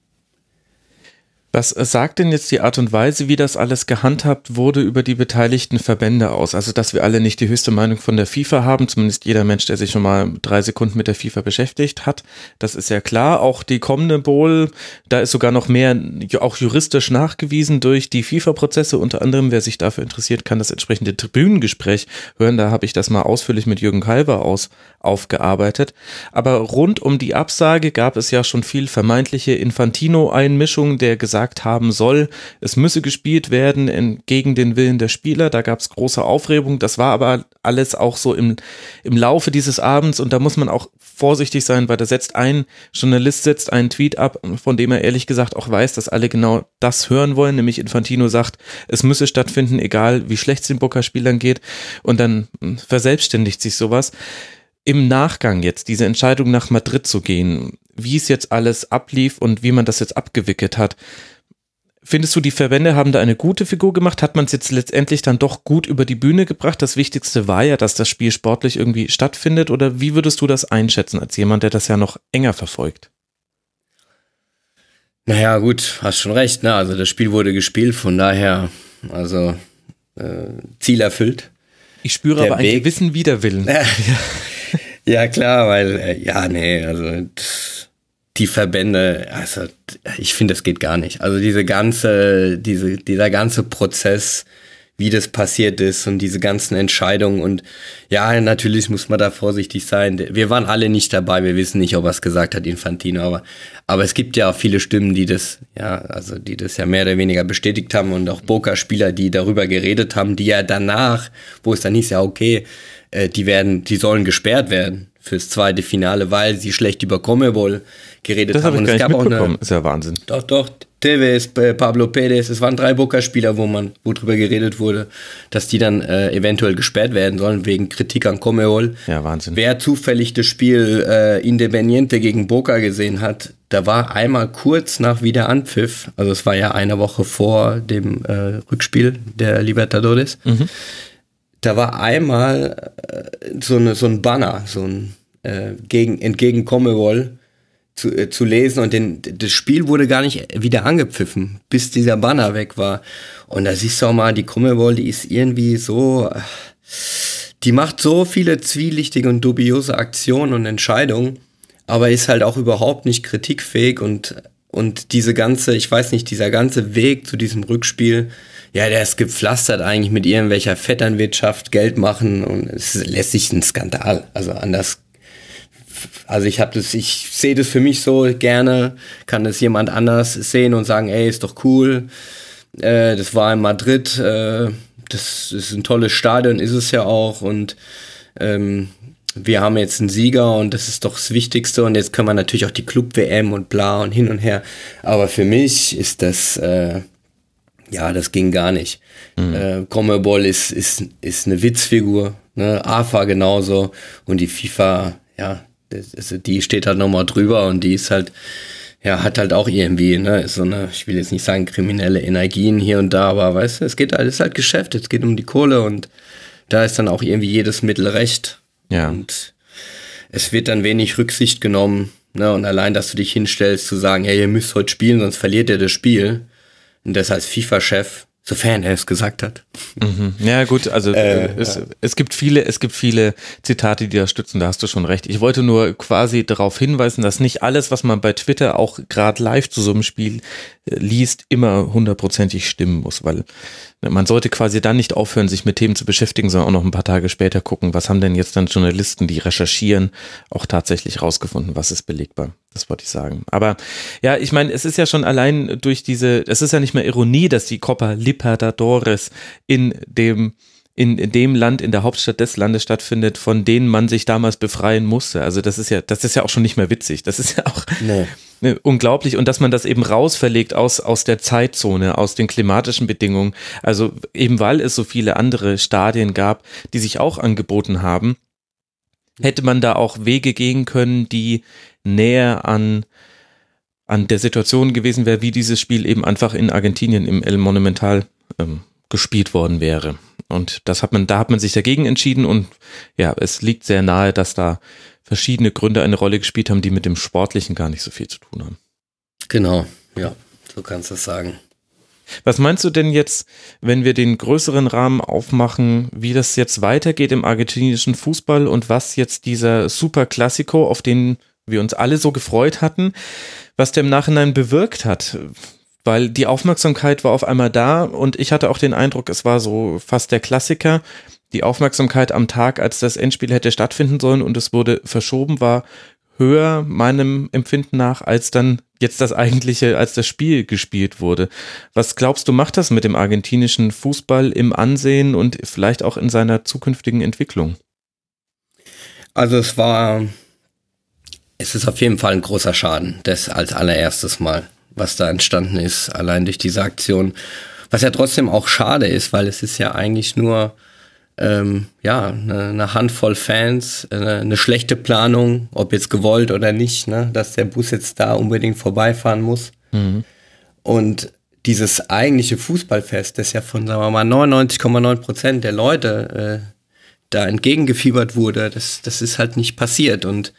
A: Was sagt denn jetzt die Art und Weise, wie das alles gehandhabt wurde, über die beteiligten Verbände aus? Also, dass wir alle nicht die höchste Meinung von der FIFA haben, zumindest jeder Mensch, der sich schon mal drei Sekunden mit der FIFA beschäftigt hat, das ist ja klar. Auch die kommende Bowl, da ist sogar noch mehr, auch juristisch nachgewiesen durch die FIFA-Prozesse. Unter anderem, wer sich dafür interessiert, kann das entsprechende Tribünengespräch hören. Da habe ich das mal ausführlich mit Jürgen Kalber aus aufgearbeitet. Aber rund um die Absage gab es ja schon viel vermeintliche Infantino-Einmischung, der gesagt haben soll, es müsse gespielt werden entgegen den Willen der Spieler. Da gab es große Aufregung. Das war aber alles auch so im, im Laufe dieses Abends und da muss man auch vorsichtig sein, weil da setzt ein Journalist setzt einen Tweet ab, von dem er ehrlich gesagt auch weiß, dass alle genau das hören wollen, nämlich Infantino sagt, es müsse stattfinden, egal wie schlecht es den Booker-Spielern geht und dann verselbstständigt sich sowas im Nachgang jetzt diese Entscheidung nach Madrid zu gehen, wie es jetzt alles ablief und wie man das jetzt abgewickelt hat, Findest du, die Verbände haben da eine gute Figur gemacht? Hat man es jetzt letztendlich dann doch gut über die Bühne gebracht? Das Wichtigste war ja, dass das Spiel sportlich irgendwie stattfindet. Oder wie würdest du das einschätzen als jemand, der das ja noch enger verfolgt?
B: Naja, gut, hast schon recht. Ne? Also das Spiel wurde gespielt, von daher, also äh, Ziel erfüllt.
A: Ich spüre aber einen gewissen Widerwillen.
B: ja, klar, weil, äh, ja, nee, also die Verbände, also ich finde, das geht gar nicht. Also diese ganze, diese, dieser ganze Prozess, wie das passiert ist und diese ganzen Entscheidungen. Und ja, natürlich muss man da vorsichtig sein. Wir waren alle nicht dabei, wir wissen nicht, ob es gesagt hat, Infantino, aber, aber es gibt ja auch viele Stimmen, die das, ja, also die das ja mehr oder weniger bestätigt haben und auch Boca-Spieler, die darüber geredet haben, die ja danach, wo es dann hieß, ja, okay, äh, die werden, die sollen gesperrt werden fürs zweite Finale, weil sie schlecht über Comebol geredet
A: das
B: haben.
A: Hab
B: und
A: es gab
B: auch
A: eine, ist ja Wahnsinn.
B: Doch, doch, Tevez, Pablo Perez, es waren drei Boca-Spieler, wo man, wo drüber geredet wurde, dass die dann äh, eventuell gesperrt werden sollen wegen Kritik an Comebol.
A: Ja, Wahnsinn.
B: Wer zufällig das Spiel äh, Independiente gegen Boca gesehen hat, da war einmal kurz nach Wiederanpfiff, also es war ja eine Woche vor dem äh, Rückspiel der Libertadores, mhm da war einmal äh, so, eine, so ein Banner, so ein äh, gegen, entgegen Commonwealth zu, äh, zu lesen und den, das Spiel wurde gar nicht wieder angepfiffen, bis dieser Banner weg war. Und da siehst du auch mal, die Commonwealth, die ist irgendwie so, äh, die macht so viele zwielichtige und dubiose Aktionen und Entscheidungen, aber ist halt auch überhaupt nicht kritikfähig und, und diese ganze, ich weiß nicht, dieser ganze Weg zu diesem Rückspiel, ja, der ist gepflastert eigentlich mit irgendwelcher Vetternwirtschaft, Geld machen und es lässt sich ein Skandal. Also anders. Also ich habe das, ich sehe das für mich so gerne, kann das jemand anders sehen und sagen, ey, ist doch cool. Äh, das war in Madrid, äh, das ist ein tolles Stadion, ist es ja auch und ähm, wir haben jetzt einen Sieger und das ist doch das Wichtigste und jetzt können wir natürlich auch die Club-WM und bla und hin und her. Aber für mich ist das, äh, ja, das ging gar nicht. Mhm. Äh, Comeball ist, ist, ist eine Witzfigur, ne? AFA genauso und die FIFA, ja, das, also die steht halt nochmal drüber und die ist halt, ja, hat halt auch irgendwie, ne, ist so eine, ich will jetzt nicht sagen kriminelle Energien hier und da, aber weißt du, es geht halt, es ist halt Geschäft, es geht um die Kohle und da ist dann auch irgendwie jedes Mittel recht.
A: Ja.
B: Und es wird dann wenig Rücksicht genommen, ne, und allein, dass du dich hinstellst, zu sagen, hey, ihr müsst heute spielen, sonst verliert ihr das Spiel und das als FIFA-Chef, sofern er es gesagt hat.
A: Mhm. Ja, gut, also äh, es, ja. es gibt viele, es gibt viele Zitate, die das stützen, da hast du schon recht. Ich wollte nur quasi darauf hinweisen, dass nicht alles, was man bei Twitter auch gerade live zu so einem Spiel äh, liest, immer hundertprozentig stimmen muss, weil man sollte quasi dann nicht aufhören, sich mit Themen zu beschäftigen, sondern auch noch ein paar Tage später gucken, was haben denn jetzt dann Journalisten, die recherchieren, auch tatsächlich rausgefunden, was ist belegbar. Das wollte ich sagen. Aber ja, ich meine, es ist ja schon allein durch diese, es ist ja nicht mehr Ironie, dass die Copa Libertadores in dem in, in dem Land, in der Hauptstadt des Landes stattfindet, von denen man sich damals befreien musste. Also das ist ja, das ist ja auch schon nicht mehr witzig. Das ist ja auch nee. Ne, unglaublich. Und dass man das eben rausverlegt aus, aus der Zeitzone, aus den klimatischen Bedingungen. Also eben weil es so viele andere Stadien gab, die sich auch angeboten haben, hätte man da auch Wege gehen können, die näher an an der Situation gewesen wäre, wie dieses Spiel eben einfach in Argentinien im El Monumental ähm, gespielt worden wäre. Und das hat man, da hat man sich dagegen entschieden und ja, es liegt sehr nahe, dass da verschiedene Gründe eine Rolle gespielt haben, die mit dem Sportlichen gar nicht so viel zu tun haben.
B: Genau, ja, so kannst du es sagen.
A: Was meinst du denn jetzt, wenn wir den größeren Rahmen aufmachen, wie das jetzt weitergeht im argentinischen Fußball und was jetzt dieser Super Classico, auf den wir uns alle so gefreut hatten, was der im Nachhinein bewirkt hat? Weil die Aufmerksamkeit war auf einmal da und ich hatte auch den Eindruck, es war so fast der Klassiker. Die Aufmerksamkeit am Tag, als das Endspiel hätte stattfinden sollen und es wurde verschoben, war höher meinem Empfinden nach, als dann jetzt das eigentliche, als das Spiel gespielt wurde. Was glaubst du, macht das mit dem argentinischen Fußball im Ansehen und vielleicht auch in seiner zukünftigen Entwicklung?
B: Also es war, es ist auf jeden Fall ein großer Schaden, das als allererstes Mal was da entstanden ist, allein durch diese Aktion. Was ja trotzdem auch schade ist, weil es ist ja eigentlich nur ähm, ja eine, eine Handvoll Fans, eine, eine, schlechte Planung, ob jetzt gewollt oder nicht, ne, dass der Bus jetzt da unbedingt vorbeifahren muss. Mhm. Und dieses eigentliche Fußballfest, das ja von, sagen wir mal, 99,9 Prozent der Leute äh, da entgegengefiebert wurde, das, das ist halt nicht passiert. Und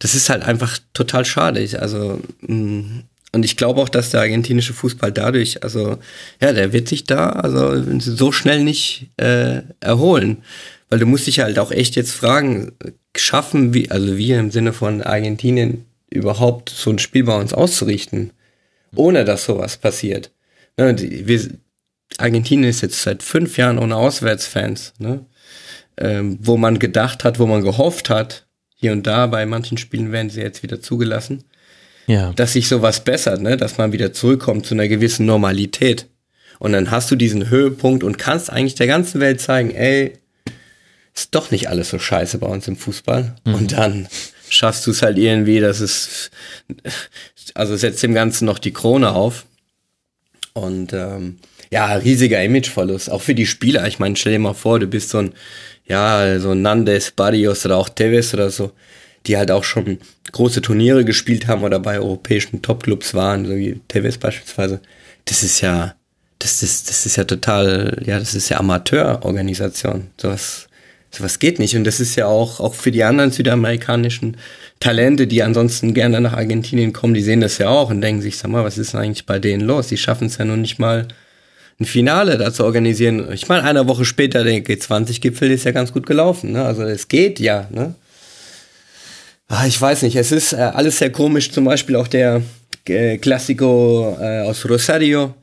B: das ist halt einfach total schade. Also mh, mm, und ich glaube auch, dass der argentinische Fußball dadurch, also ja, der wird sich da also so schnell nicht äh, erholen. Weil du musst dich halt auch echt jetzt fragen, schaffen wir, also wir im Sinne von Argentinien, überhaupt so ein Spiel bei uns auszurichten, ohne dass sowas passiert. Ne, die, wir, Argentinien ist jetzt seit fünf Jahren ohne Auswärtsfans, ne? ähm, wo man gedacht hat, wo man gehofft hat, hier und da bei manchen Spielen werden sie jetzt wieder zugelassen, ja. dass sich sowas bessert, ne? dass man wieder zurückkommt zu einer gewissen Normalität. Und dann hast du diesen Höhepunkt und kannst eigentlich der ganzen Welt zeigen, ey, ist doch nicht alles so scheiße bei uns im Fußball. Mhm. Und dann schaffst du es halt irgendwie, dass es, also setzt dem Ganzen noch die Krone auf. Und ähm, ja, riesiger Imageverlust, auch für die Spieler. Ich meine, stell dir mal vor, du bist so ein, ja, so ein Nandes, Barrios oder auch Tevez oder so, die halt auch schon große Turniere gespielt haben oder bei europäischen Topclubs waren, so wie Tevez beispielsweise. Das ist ja, das ist, das ist ja total, ja, das ist ja Amateurorganisation. Sowas sowas geht nicht. Und das ist ja auch, auch für die anderen südamerikanischen Talente, die ansonsten gerne nach Argentinien kommen, die sehen das ja auch und denken sich, sag mal, was ist denn eigentlich bei denen los? Die schaffen es ja noch nicht mal, ein Finale da zu organisieren. Ich meine, eine Woche später, der G20-Gipfel ist ja ganz gut gelaufen. Ne? Also es geht ja. Ne? Ah, ich weiß nicht, es ist äh, alles sehr komisch. Zum Beispiel auch der äh, Classico äh, aus Rosario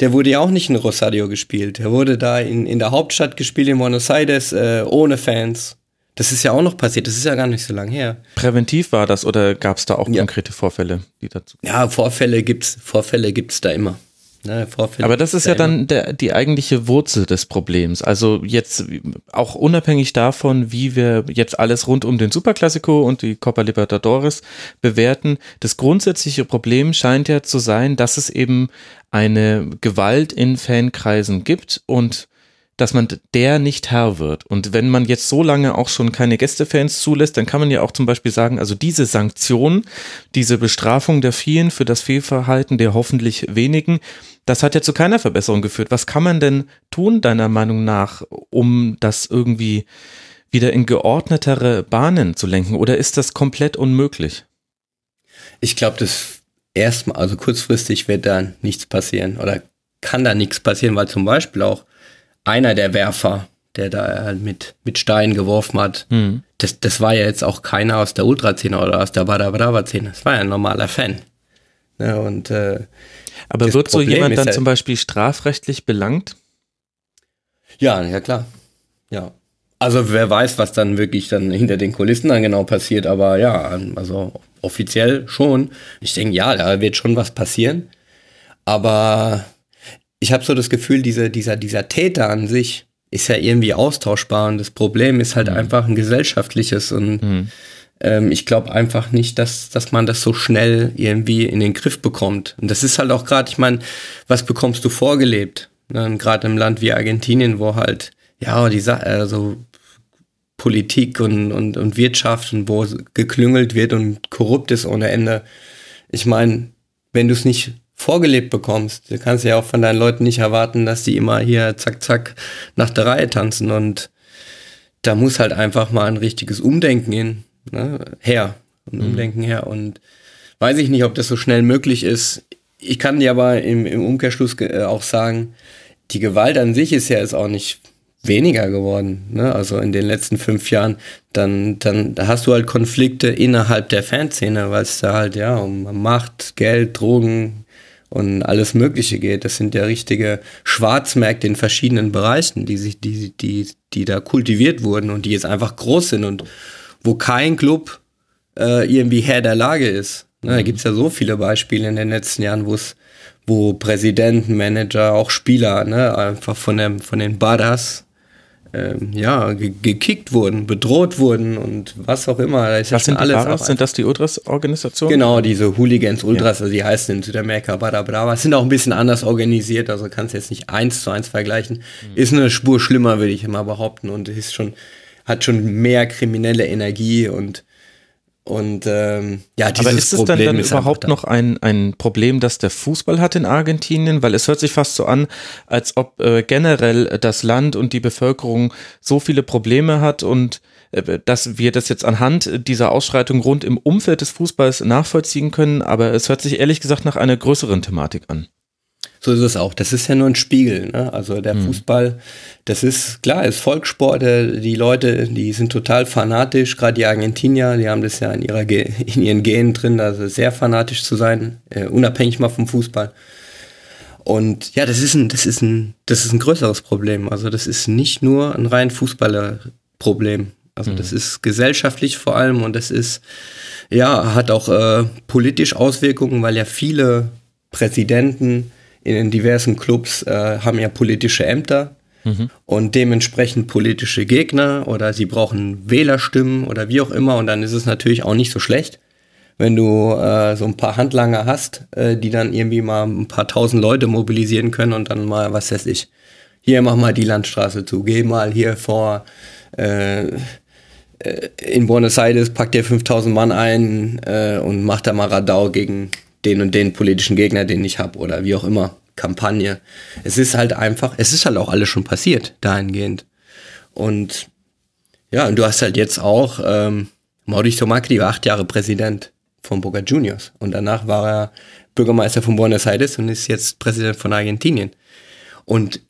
B: der wurde ja auch nicht in Rosario gespielt. Der wurde da in, in der Hauptstadt gespielt, in Buenos Aires, äh, ohne Fans. Das ist ja auch noch passiert, das ist ja gar nicht so lange her.
A: Präventiv war das oder gab es da auch ja. konkrete Vorfälle, die dazu?
B: Ja, Vorfälle gibt's, Vorfälle gibt's da immer.
A: Ne, Aber das ist ja dann der, die eigentliche Wurzel des Problems. Also jetzt auch unabhängig davon, wie wir jetzt alles rund um den Superklassiko und die Copa Libertadores bewerten, das grundsätzliche Problem scheint ja zu sein, dass es eben eine Gewalt in Fankreisen gibt und dass man der nicht Herr wird. Und wenn man jetzt so lange auch schon keine Gästefans zulässt, dann kann man ja auch zum Beispiel sagen, also diese Sanktion, diese Bestrafung der vielen für das Fehlverhalten der hoffentlich wenigen, das hat ja zu keiner Verbesserung geführt. Was kann man denn tun, deiner Meinung nach, um das irgendwie wieder in geordnetere Bahnen zu lenken? Oder ist das komplett unmöglich?
B: Ich glaube, das erstmal, also kurzfristig wird da nichts passieren oder kann da nichts passieren, weil zum Beispiel auch einer der Werfer, der da halt mit, mit Steinen geworfen hat, mhm. das, das war ja jetzt auch keiner aus der Ultra-Szene oder aus der Bada Brava-Szene. Das war ja ein normaler Fan. Ja, und, äh,
A: Aber wird so jemand dann ja, zum Beispiel strafrechtlich belangt?
B: Ja, ja klar. Ja. Also wer weiß, was dann wirklich dann hinter den Kulissen dann genau passiert, aber ja, also offiziell schon. Ich denke, ja, da wird schon was passieren. Aber ich habe so das Gefühl, diese, dieser, dieser Täter an sich ist ja irgendwie austauschbar und das Problem ist halt mhm. einfach ein gesellschaftliches und mhm. Ähm, ich glaube einfach nicht, dass, dass man das so schnell irgendwie in den Griff bekommt. Und das ist halt auch gerade, ich meine, was bekommst du vorgelebt? Ne? Gerade im Land wie Argentinien, wo halt, ja, die Sa also Politik und, und, und Wirtschaft und wo geklüngelt wird und korrupt ist ohne Ende. Ich meine, wenn du es nicht vorgelebt bekommst. Du kannst ja auch von deinen Leuten nicht erwarten, dass die immer hier zack, zack nach der Reihe tanzen. Und da muss halt einfach mal ein richtiges Umdenken hin, ne, her. Ein mhm. Umdenken her. Und weiß ich nicht, ob das so schnell möglich ist. Ich kann dir aber im, im Umkehrschluss äh, auch sagen, die Gewalt an sich ist ja jetzt auch nicht weniger geworden. Ne? Also in den letzten fünf Jahren, dann, dann da hast du halt Konflikte innerhalb der Fanszene, weil es da halt ja um Macht, Geld, Drogen, und alles Mögliche geht. Das sind ja richtige Schwarzmärkte in verschiedenen Bereichen, die sich, die, die, die da kultiviert wurden und die jetzt einfach groß sind und wo kein Club äh, irgendwie Herr der Lage ist. Ne, da gibt es ja so viele Beispiele in den letzten Jahren, wo es, wo Präsidenten, Manager, auch Spieler, ne, einfach von dem, von den Badas ähm, ja, ge gekickt wurden, bedroht wurden und was auch immer.
A: Da ist was ja sind alles Baras? Sind das die Ultras-Organisationen?
B: Genau, diese Hooligans, Ultras, ja. also die heißen in Südamerika Bada Brava, sind auch ein bisschen anders organisiert, also kannst jetzt nicht eins zu eins vergleichen. Mhm. Ist eine Spur schlimmer, würde ich immer behaupten und ist schon, hat schon mehr kriminelle Energie und und ähm, ja,
A: dieses Aber ist es Problem dann, dann überhaupt noch ein, ein Problem, das der Fußball hat in Argentinien? Weil es hört sich fast so an, als ob äh, generell das Land und die Bevölkerung so viele Probleme hat und äh, dass wir das jetzt anhand dieser Ausschreitung rund im Umfeld des Fußballs nachvollziehen können. Aber es hört sich ehrlich gesagt nach einer größeren Thematik an.
B: So ist es auch. Das ist ja nur ein Spiegel. Ne? Also der mhm. Fußball, das ist klar, ist Volkssport. Äh, die Leute, die sind total fanatisch. Gerade die Argentinier, die haben das ja in, ihrer in ihren Genen drin, also sehr fanatisch zu sein, äh, unabhängig mal vom Fußball. Und ja, das ist ein, das ist ein, das ist ein größeres Problem. Also das ist nicht nur ein rein Fußballerproblem. Also mhm. das ist gesellschaftlich vor allem und das ist, ja, hat auch äh, politisch Auswirkungen, weil ja viele Präsidenten in den diversen Clubs äh, haben ja politische Ämter mhm. und dementsprechend politische Gegner oder sie brauchen Wählerstimmen oder wie auch immer und dann ist es natürlich auch nicht so schlecht, wenn du äh, so ein paar Handlanger hast, äh, die dann irgendwie mal ein paar tausend Leute mobilisieren können und dann mal, was weiß ich, hier mach mal die Landstraße zu, geh mal hier vor äh, äh in Buenos Aires, pack dir 5000 Mann ein äh, und mach da mal Radau gegen den und den politischen Gegner, den ich habe oder wie auch immer, Kampagne. Es ist halt einfach, es ist halt auch alles schon passiert dahingehend. Und ja, und du hast halt jetzt auch, ähm, Mauricio Macri war acht Jahre Präsident von Boca Juniors und danach war er Bürgermeister von Buenos Aires und ist jetzt Präsident von Argentinien. Und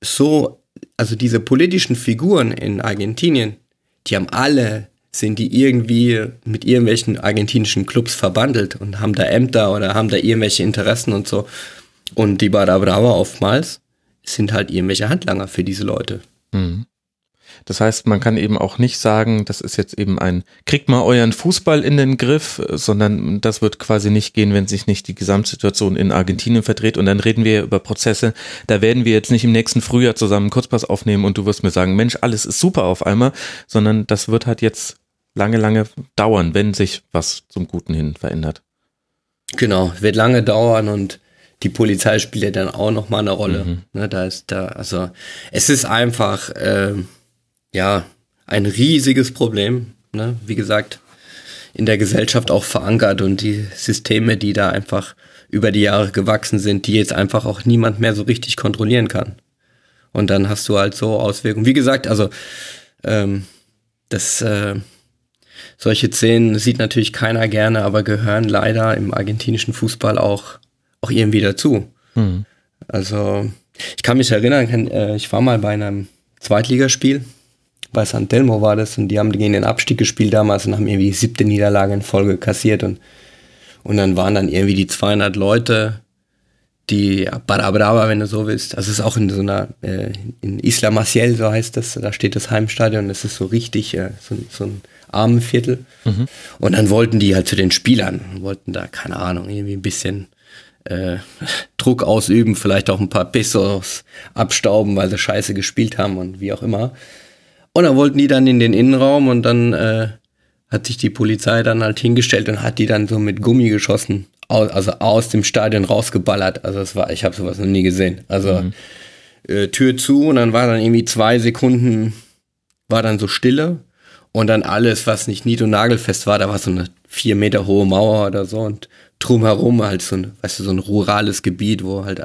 B: so, also diese politischen Figuren in Argentinien, die haben alle sind die irgendwie mit irgendwelchen argentinischen Clubs verbandelt und haben da Ämter oder haben da irgendwelche Interessen und so. Und die Barra Brava oftmals sind halt irgendwelche Handlanger für diese Leute. Mhm.
A: Das heißt, man kann eben auch nicht sagen, das ist jetzt eben ein, kriegt mal euren Fußball in den Griff, sondern das wird quasi nicht gehen, wenn sich nicht die Gesamtsituation in Argentinien verdreht. Und dann reden wir über Prozesse. Da werden wir jetzt nicht im nächsten Frühjahr zusammen einen Kurzpass aufnehmen und du wirst mir sagen, Mensch, alles ist super auf einmal, sondern das wird halt jetzt lange, lange dauern, wenn sich was zum Guten hin verändert.
B: Genau, wird lange dauern und die Polizei spielt ja dann auch noch mal eine Rolle. Mhm. Ne, da ist da, also es ist einfach äh, ja ein riesiges Problem. Ne? Wie gesagt, in der Gesellschaft auch verankert und die Systeme, die da einfach über die Jahre gewachsen sind, die jetzt einfach auch niemand mehr so richtig kontrollieren kann. Und dann hast du halt so Auswirkungen. Wie gesagt, also ähm, das äh, solche Szenen sieht natürlich keiner gerne, aber gehören leider im argentinischen Fußball auch, auch irgendwie dazu. Mhm. Also, ich kann mich erinnern, äh, ich war mal bei einem Zweitligaspiel, bei San Telmo war das, und die haben gegen den Abstieg gespielt damals und haben irgendwie siebte Niederlage in Folge kassiert und, und dann waren dann irgendwie die 200 Leute, die Barra Brava, wenn du so willst. Also es ist auch in so einer, äh, in Isla Maciel, so heißt das, da steht das Heimstadion, das ist so richtig, äh, so, so ein Armenviertel. Mhm. Und dann wollten die halt zu den Spielern, wollten da, keine Ahnung, irgendwie ein bisschen äh, Druck ausüben, vielleicht auch ein paar Pesos abstauben, weil sie scheiße gespielt haben und wie auch immer. Und dann wollten die dann in den Innenraum und dann äh, hat sich die Polizei dann halt hingestellt und hat die dann so mit Gummi geschossen, also aus dem Stadion rausgeballert. Also es war, ich habe sowas noch nie gesehen. Also mhm. äh, Tür zu und dann war dann irgendwie zwei Sekunden war dann so Stille und dann alles, was nicht nied- und nagelfest war, da war so eine vier Meter hohe Mauer oder so und drumherum halt so ein, weißt du, so ein rurales Gebiet, wo halt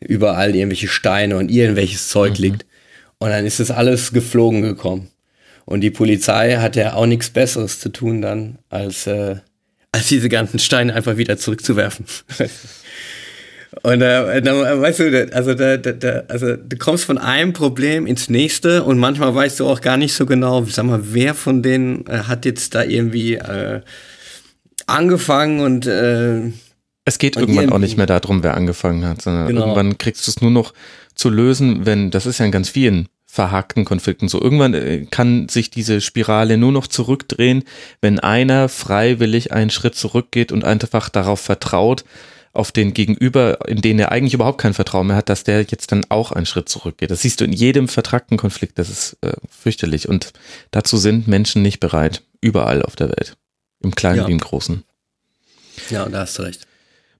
B: überall irgendwelche Steine und irgendwelches Zeug mhm. liegt. Und dann ist das alles geflogen gekommen. Und die Polizei hat ja auch nichts Besseres zu tun dann, als, äh, als diese ganzen Steine einfach wieder zurückzuwerfen. Und äh, dann, weißt du, also, da, da, also du kommst von einem Problem ins nächste und manchmal weißt du auch gar nicht so genau, sag mal, wer von denen äh, hat jetzt da irgendwie äh, angefangen und äh,
A: es geht irgendwann auch nicht mehr darum, wer angefangen hat, sondern genau. irgendwann kriegst du es nur noch zu lösen, wenn, das ist ja in ganz vielen verhakten Konflikten so. Irgendwann äh, kann sich diese Spirale nur noch zurückdrehen, wenn einer freiwillig einen Schritt zurückgeht und einfach darauf vertraut, auf den Gegenüber, in den er eigentlich überhaupt kein Vertrauen mehr hat, dass der jetzt dann auch einen Schritt zurückgeht. Das siehst du in jedem vertragten Konflikt. Das ist äh, fürchterlich. Und dazu sind Menschen nicht bereit. Überall auf der Welt. Im Kleinen ja. wie im Großen.
B: Ja, da hast du recht.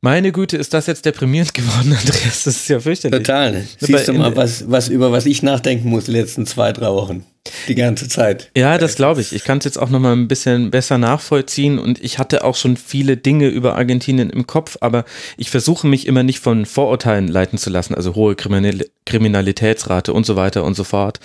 A: Meine Güte, ist das jetzt deprimierend geworden, Andreas? Das ist ja fürchterlich.
B: Total. Siehst du mal, was, was, über was ich nachdenken muss die letzten zwei, drei Wochen. Die ganze Zeit.
A: Ja, das glaube ich. Ich kann es jetzt auch nochmal ein bisschen besser nachvollziehen und ich hatte auch schon viele Dinge über Argentinien im Kopf, aber ich versuche mich immer nicht von Vorurteilen leiten zu lassen, also hohe Kriminalitätsrate und so weiter und so fort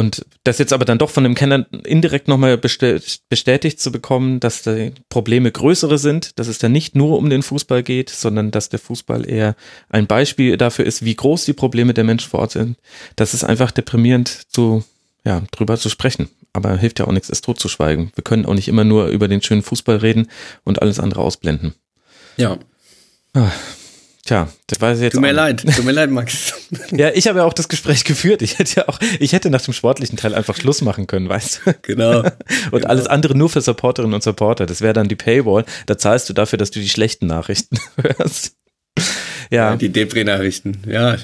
A: Und das jetzt aber dann doch von dem Kenner indirekt nochmal bestätigt zu bekommen, dass die Probleme größere sind, dass es dann nicht nur um den Fußball geht, sondern dass der Fußball eher ein Beispiel dafür ist, wie groß die Probleme der Menschen vor Ort sind. Das ist einfach deprimierend zu, ja, drüber zu sprechen. Aber hilft ja auch nichts, es totzuschweigen. Wir können auch nicht immer nur über den schönen Fußball reden und alles andere ausblenden.
B: Ja.
A: Ah. Tja, das weiß ich jetzt.
B: Tut mir leid, tut mir leid, Max.
A: ja, ich habe ja auch das Gespräch geführt. Ich hätte ja auch, ich hätte nach dem sportlichen Teil einfach Schluss machen können, weißt
B: du? Genau.
A: und
B: genau.
A: alles andere nur für Supporterinnen und Supporter. Das wäre dann die Paywall. Da zahlst du dafür, dass du die schlechten Nachrichten hörst.
B: Ja. ja die Depri-Nachrichten, ja.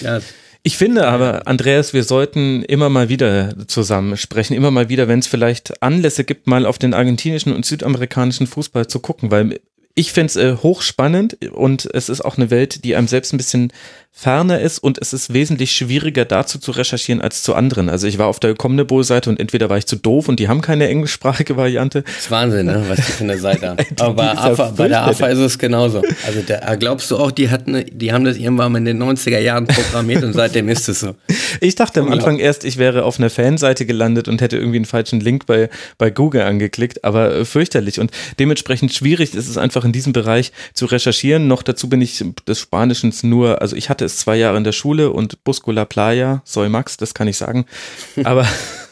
B: Ja.
A: Ich finde aber, Andreas, wir sollten immer mal wieder zusammen sprechen, immer mal wieder, wenn es vielleicht Anlässe gibt, mal auf den argentinischen und südamerikanischen Fußball zu gucken, weil ich finde es äh, hochspannend und es ist auch eine Welt, die einem selbst ein bisschen ferner ist und es ist wesentlich schwieriger dazu zu recherchieren als zu anderen. Also ich war auf der Comnable-Seite und entweder war ich zu doof und die haben keine englischsprachige Variante.
B: Das ist Wahnsinn, ne? was die von der Seite haben. Aber bei, AFA, bei der AFA ist es genauso. Also da glaubst du auch, die hatten, die haben das irgendwann mal in den 90er Jahren programmiert und seitdem ist es so.
A: Ich dachte am Anfang erst, ich wäre auf einer Fanseite gelandet und hätte irgendwie einen falschen Link bei, bei Google angeklickt, aber äh, fürchterlich und dementsprechend schwierig ist es einfach in diesem Bereich zu recherchieren. Noch dazu bin ich des Spanischen nur, also ich hatte ist zwei Jahre in der Schule und Buscula Playa, Soy Max, das kann ich sagen. Aber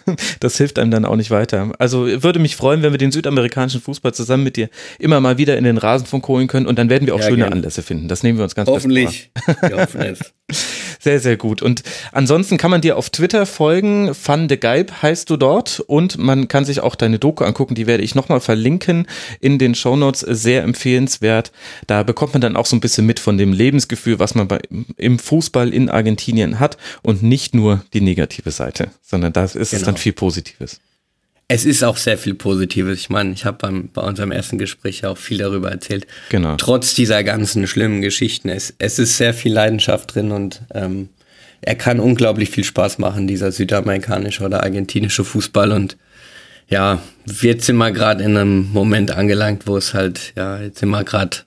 A: das hilft einem dann auch nicht weiter. Also würde mich freuen, wenn wir den südamerikanischen Fußball zusammen mit dir immer mal wieder in den Rasenfunk holen können und dann werden wir auch ja, schöne gerne. Anlässe finden. Das nehmen wir uns ganz
B: Hoffentlich. Wir hoffen es.
A: Sehr, sehr gut. Und ansonsten kann man dir auf Twitter folgen. Van de Geib heißt du dort. Und man kann sich auch deine Doku angucken. Die werde ich nochmal verlinken in den Shownotes. Sehr empfehlenswert. Da bekommt man dann auch so ein bisschen mit von dem Lebensgefühl, was man bei, im Fußball in Argentinien hat. Und nicht nur die negative Seite, sondern da ist genau. es dann viel Positives.
B: Es ist auch sehr viel Positives. Ich meine, ich habe bei unserem ersten Gespräch auch viel darüber erzählt.
A: Genau.
B: Trotz dieser ganzen schlimmen Geschichten, es, es ist sehr viel Leidenschaft drin und ähm, er kann unglaublich viel Spaß machen, dieser südamerikanische oder argentinische Fußball. Und ja, jetzt sind wir gerade in einem Moment angelangt, wo es halt, ja, jetzt sind wir gerade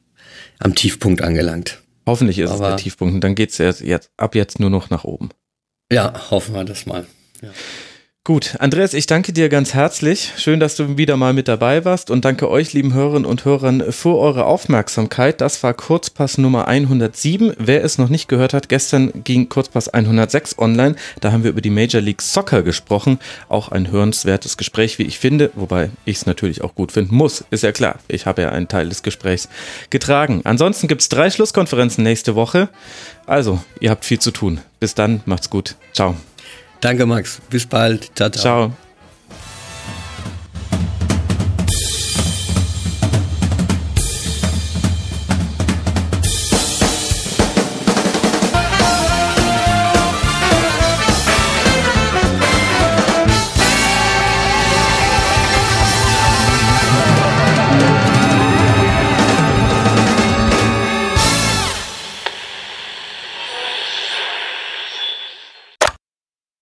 B: am Tiefpunkt angelangt.
A: Hoffentlich ist Aber, es der Tiefpunkt und dann geht es jetzt, jetzt ab jetzt nur noch nach oben.
B: Ja, hoffen wir das mal. Ja.
A: Gut, Andreas, ich danke dir ganz herzlich. Schön, dass du wieder mal mit dabei warst und danke euch, lieben Hörerinnen und Hörern, für eure Aufmerksamkeit. Das war Kurzpass Nummer 107. Wer es noch nicht gehört hat, gestern ging Kurzpass 106 online. Da haben wir über die Major League Soccer gesprochen. Auch ein hörenswertes Gespräch, wie ich finde, wobei ich es natürlich auch gut finden muss. Ist ja klar. Ich habe ja einen Teil des Gesprächs getragen. Ansonsten gibt es drei Schlusskonferenzen nächste Woche. Also, ihr habt viel zu tun. Bis dann, macht's gut. Ciao.
B: Danke, Max. Bis bald.
A: Ciao, ciao. ciao.